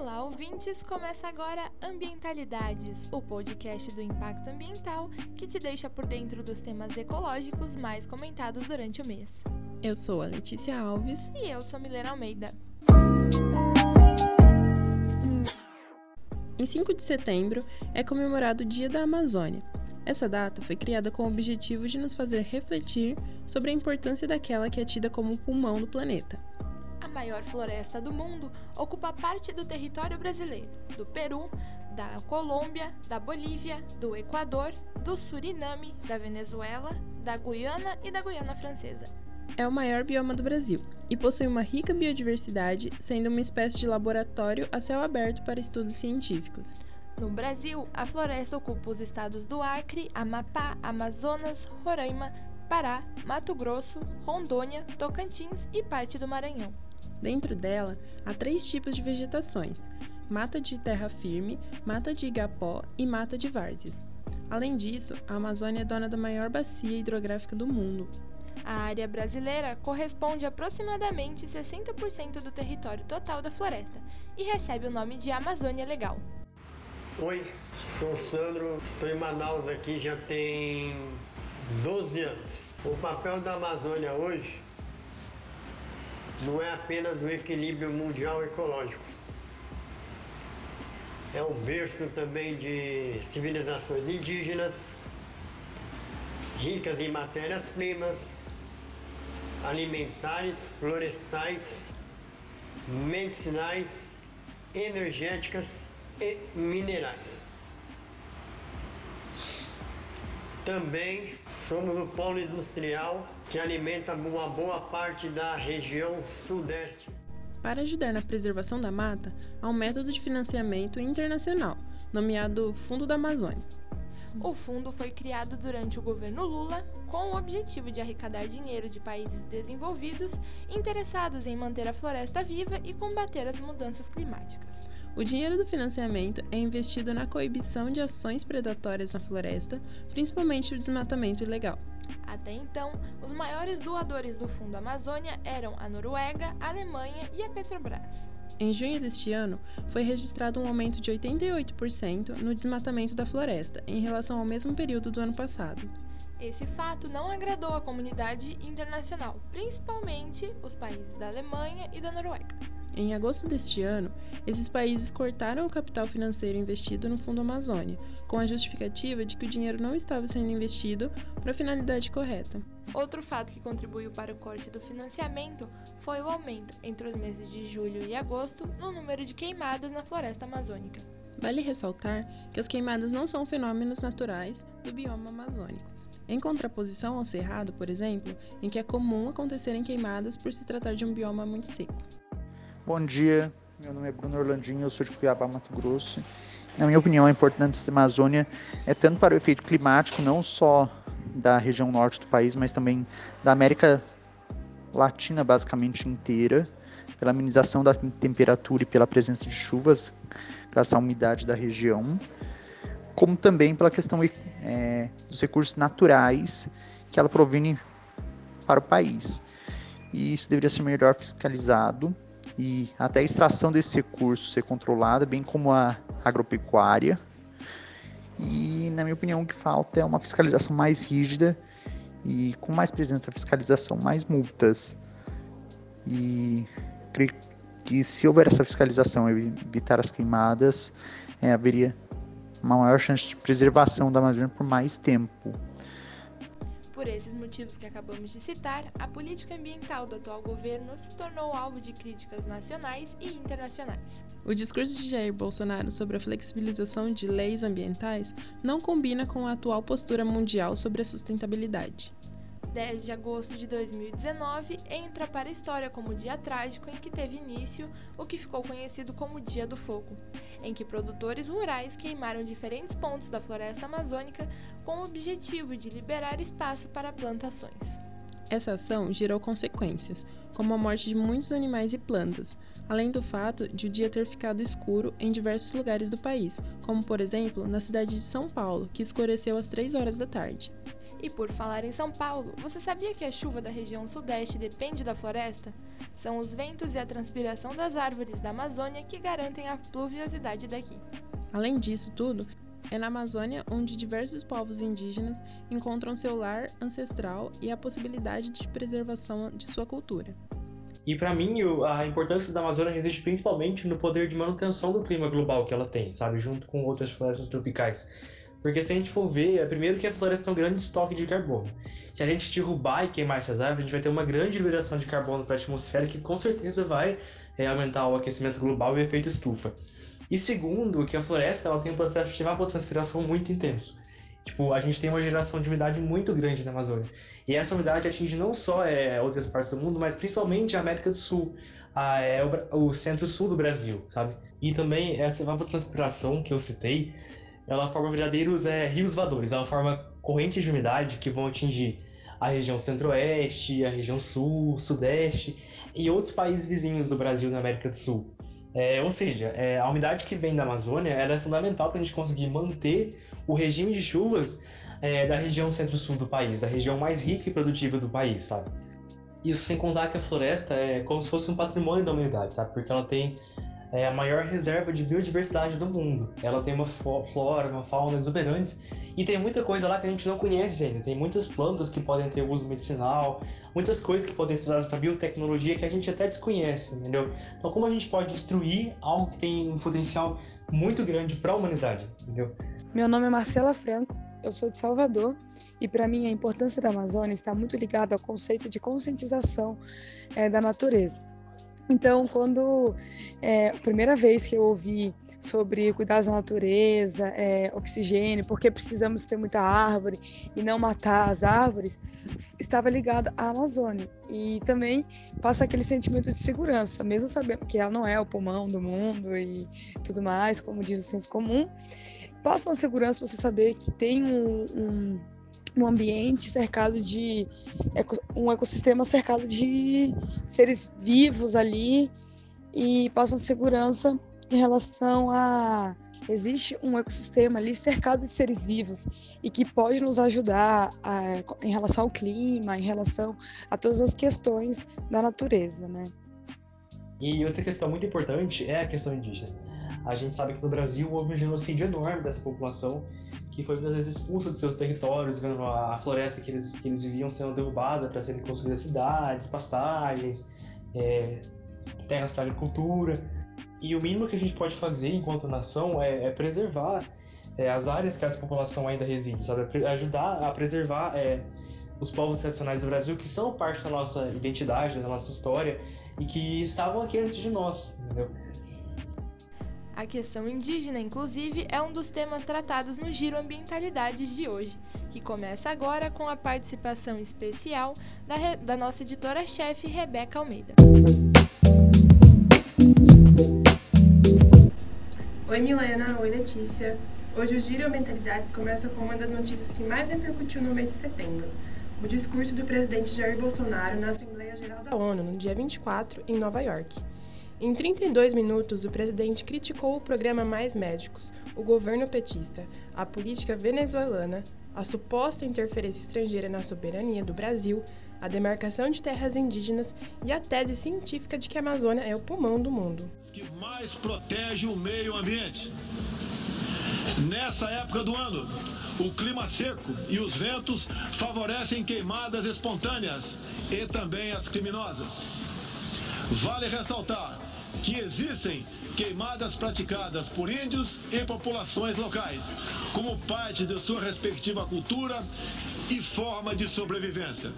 Olá, ouvintes! Começa agora Ambientalidades, o podcast do impacto ambiental que te deixa por dentro dos temas ecológicos mais comentados durante o mês. Eu sou a Letícia Alves. E eu sou Milena Almeida. Em 5 de setembro é comemorado o Dia da Amazônia. Essa data foi criada com o objetivo de nos fazer refletir sobre a importância daquela que é tida como o pulmão do planeta maior floresta do mundo, ocupa parte do território brasileiro, do Peru, da Colômbia, da Bolívia, do Equador, do Suriname, da Venezuela, da Guiana e da Guiana Francesa. É o maior bioma do Brasil e possui uma rica biodiversidade, sendo uma espécie de laboratório a céu aberto para estudos científicos. No Brasil, a floresta ocupa os estados do Acre, Amapá, Amazonas, Roraima, Pará, Mato Grosso, Rondônia, Tocantins e parte do Maranhão. Dentro dela, há três tipos de vegetações: mata de terra firme, mata de igapó e mata de várzeas. Além disso, a Amazônia é dona da maior bacia hidrográfica do mundo. A área brasileira corresponde a aproximadamente 60% do território total da floresta e recebe o nome de Amazônia Legal. Oi, sou Sandro, estou em Manaus aqui já tem 12 anos. O papel da Amazônia hoje não é apenas o equilíbrio mundial ecológico. É o berço também de civilizações indígenas, ricas em matérias-primas, alimentares, florestais, medicinais, energéticas e minerais. Também somos o polo industrial que alimenta uma boa parte da região sudeste. Para ajudar na preservação da mata, há um método de financiamento internacional, nomeado Fundo da Amazônia. O fundo foi criado durante o governo Lula com o objetivo de arrecadar dinheiro de países desenvolvidos interessados em manter a floresta viva e combater as mudanças climáticas. O dinheiro do financiamento é investido na coibição de ações predatórias na floresta, principalmente o desmatamento ilegal. Até então, os maiores doadores do Fundo Amazônia eram a Noruega, a Alemanha e a Petrobras. Em junho deste ano, foi registrado um aumento de 88% no desmatamento da floresta em relação ao mesmo período do ano passado. Esse fato não agradou a comunidade internacional, principalmente os países da Alemanha e da Noruega. Em agosto deste ano, esses países cortaram o capital financeiro investido no Fundo Amazônia, com a justificativa de que o dinheiro não estava sendo investido para a finalidade correta. Outro fato que contribuiu para o corte do financiamento foi o aumento, entre os meses de julho e agosto, no número de queimadas na floresta amazônica. Vale ressaltar que as queimadas não são fenômenos naturais do bioma amazônico. Em contraposição ao cerrado, por exemplo, em que é comum acontecerem queimadas por se tratar de um bioma muito seco. Bom dia, meu nome é Bruno Orlandinho, eu sou de Cuiabá, Mato Grosso. Na minha opinião, a importância da Amazônia é tanto para o efeito climático, não só da região norte do país, mas também da América Latina basicamente inteira, pela amenização da temperatura e pela presença de chuvas, graças à umidade da região, como também pela questão é, dos recursos naturais que ela provém para o país. E isso deveria ser melhor fiscalizado e até a extração desse recurso ser controlada, bem como a agropecuária. E, na minha opinião, o que falta é uma fiscalização mais rígida e com mais presença fiscalização, mais multas. E creio que se houver essa fiscalização e evitar as queimadas, é, haveria uma maior chance de preservação da Amazônia por mais tempo. Por esses motivos que acabamos de citar, a política ambiental do atual governo se tornou alvo de críticas nacionais e internacionais. O discurso de Jair Bolsonaro sobre a flexibilização de leis ambientais não combina com a atual postura mundial sobre a sustentabilidade. 10 de agosto de 2019 entra para a história como o dia trágico em que teve início o que ficou conhecido como Dia do Fogo, em que produtores rurais queimaram diferentes pontos da floresta amazônica com o objetivo de liberar espaço para plantações. Essa ação gerou consequências, como a morte de muitos animais e plantas, além do fato de o dia ter ficado escuro em diversos lugares do país, como por exemplo na cidade de São Paulo, que escureceu às 3 horas da tarde. E por falar em São Paulo, você sabia que a chuva da região sudeste depende da floresta? São os ventos e a transpiração das árvores da Amazônia que garantem a pluviosidade daqui. Além disso tudo, é na Amazônia onde diversos povos indígenas encontram seu lar ancestral e a possibilidade de preservação de sua cultura. E para mim, a importância da Amazônia reside principalmente no poder de manutenção do clima global que ela tem, sabe, junto com outras florestas tropicais. Porque se a gente for ver, é primeiro que a floresta tem um grande estoque de carbono. Se a gente derrubar e queimar essas árvores, a gente vai ter uma grande liberação de carbono para a atmosfera que com certeza vai é, aumentar o aquecimento global e o efeito estufa. E segundo, que a floresta ela tem um processo de evapotranspiração muito intenso. Tipo, a gente tem uma geração de umidade muito grande na Amazônia. E essa umidade atinge não só é, outras partes do mundo, mas principalmente a América do Sul, a, é, o, o centro-sul do Brasil, sabe? E também essa evapotranspiração que eu citei, ela forma verdadeiros é, rios voadores, ela forma correntes de umidade que vão atingir a região centro-oeste, a região sul, sudeste e outros países vizinhos do Brasil na América do Sul. É, ou seja, é, a umidade que vem da Amazônia é fundamental para a gente conseguir manter o regime de chuvas é, da região centro-sul do país, da região mais rica e produtiva do país, sabe? Isso sem contar que a floresta é como se fosse um patrimônio da humanidade, sabe? Porque ela tem é a maior reserva de biodiversidade do mundo. Ela tem uma flora, uma fauna exuberantes e tem muita coisa lá que a gente não conhece ainda. Tem muitas plantas que podem ter uso medicinal, muitas coisas que podem ser usadas para biotecnologia que a gente até desconhece, entendeu? Então, como a gente pode destruir algo que tem um potencial muito grande para a humanidade, entendeu? Meu nome é Marcela Franco. Eu sou de Salvador e para mim a importância da Amazônia está muito ligada ao conceito de conscientização é, da natureza. Então, quando é, a primeira vez que eu ouvi sobre cuidar da natureza, é, oxigênio, porque precisamos ter muita árvore e não matar as árvores, estava ligado à Amazônia. E também passa aquele sentimento de segurança, mesmo sabendo que ela não é o pulmão do mundo e tudo mais, como diz o senso comum. Passa uma segurança você saber que tem um, um um ambiente cercado de um ecossistema cercado de seres vivos ali e passa uma segurança em relação a existe um ecossistema ali cercado de seres vivos e que pode nos ajudar a, em relação ao clima, em relação a todas as questões da natureza, né? E outra questão muito importante é a questão indígena. A gente sabe que no Brasil houve um genocídio enorme dessa população que foi muitas vezes expulsa de seus territórios, vendo a floresta que eles, que eles viviam sendo derrubada para serem construídas cidades, pastagens, é, terras para agricultura. E o mínimo que a gente pode fazer enquanto nação é, é preservar é, as áreas que essa população ainda reside, sabe? Ajudar a preservar é, os povos tradicionais do Brasil que são parte da nossa identidade, da nossa história e que estavam aqui antes de nós, entendeu? A questão indígena, inclusive, é um dos temas tratados no Giro Ambientalidades de hoje, que começa agora com a participação especial da, da nossa editora-chefe, Rebeca Almeida. Oi Milena, oi Letícia. Hoje o Giro Ambientalidades começa com uma das notícias que mais repercutiu no mês de setembro, o discurso do presidente Jair Bolsonaro na Assembleia Geral da ONU, no dia 24, em Nova York. Em 32 minutos, o presidente criticou o programa Mais Médicos, o governo petista, a política venezuelana, a suposta interferência estrangeira na soberania do Brasil, a demarcação de terras indígenas e a tese científica de que a Amazônia é o pulmão do mundo. Que mais protege o meio ambiente. Nessa época do ano, o clima seco e os ventos favorecem queimadas espontâneas e também as criminosas. Vale ressaltar que existem queimadas praticadas por índios e populações locais, como parte de sua respectiva cultura e forma de sobrevivência.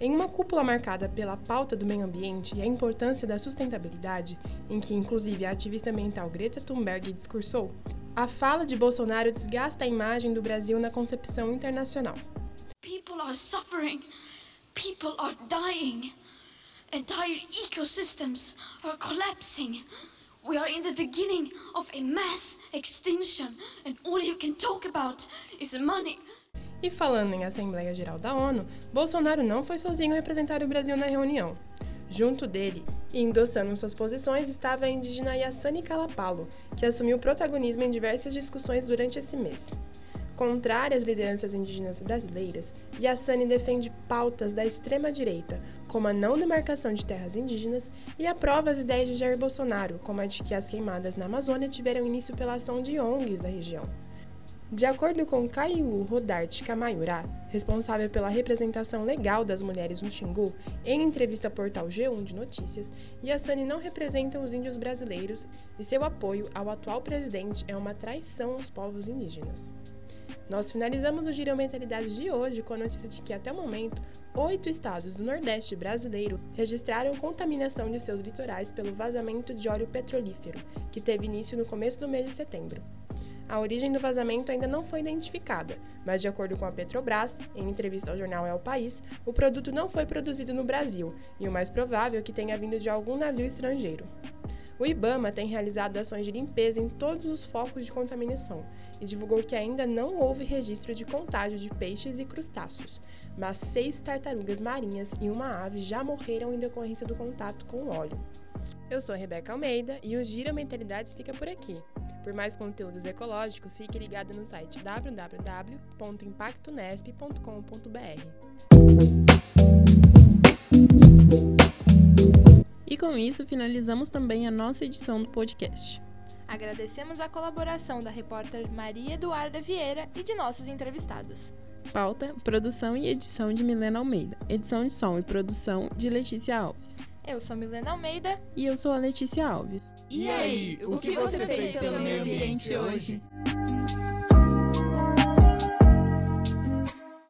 Em uma cúpula marcada pela pauta do meio ambiente e a importância da sustentabilidade, em que inclusive a ativista ambiental Greta Thunberg discursou, a fala de Bolsonaro desgasta a imagem do Brasil na concepção internacional. People are suffering. People are dying. Entire ecosystems are collapsing. We are in the beginning of a mass extinction, and all you can talk about is money. E falando em Assembleia Geral da ONU, Bolsonaro não foi sozinho representar o Brasil na reunião. Junto dele, e endossando suas posições, estava a indígena Yassani Calapalo, que assumiu protagonismo em diversas discussões durante esse mês. Contrária às lideranças indígenas brasileiras, Yassani defende pautas da extrema-direita, como a não demarcação de terras indígenas, e aprova as ideias de Jair Bolsonaro, como a de que as queimadas na Amazônia tiveram início pela ação de ONGs da região. De acordo com Kailu Rodarte Kamayurá, responsável pela representação legal das mulheres no Xingu, em entrevista ao portal G1 de Notícias, Yassani não representa os índios brasileiros e seu apoio ao atual presidente é uma traição aos povos indígenas. Nós finalizamos o Giro Mentalidade de hoje com a notícia de que, até o momento, oito estados do Nordeste brasileiro registraram contaminação de seus litorais pelo vazamento de óleo petrolífero, que teve início no começo do mês de setembro. A origem do vazamento ainda não foi identificada, mas, de acordo com a Petrobras, em entrevista ao jornal El País, o produto não foi produzido no Brasil e o mais provável é que tenha vindo de algum navio estrangeiro. O IBAMA tem realizado ações de limpeza em todos os focos de contaminação e divulgou que ainda não houve registro de contágio de peixes e crustáceos, mas seis tartarugas marinhas e uma ave já morreram em decorrência do contato com o óleo. Eu sou Rebeca Almeida e o Gira Mentalidades fica por aqui. Por mais conteúdos ecológicos, fique ligado no site www.impactonesp.com.br. E com isso, finalizamos também a nossa edição do podcast. Agradecemos a colaboração da repórter Maria Eduarda Vieira e de nossos entrevistados. Pauta, produção e edição de Milena Almeida. Edição de som e produção de Letícia Alves. Eu sou Milena Almeida. E eu sou a Letícia Alves. E aí, o que você fez pelo meio ambiente hoje?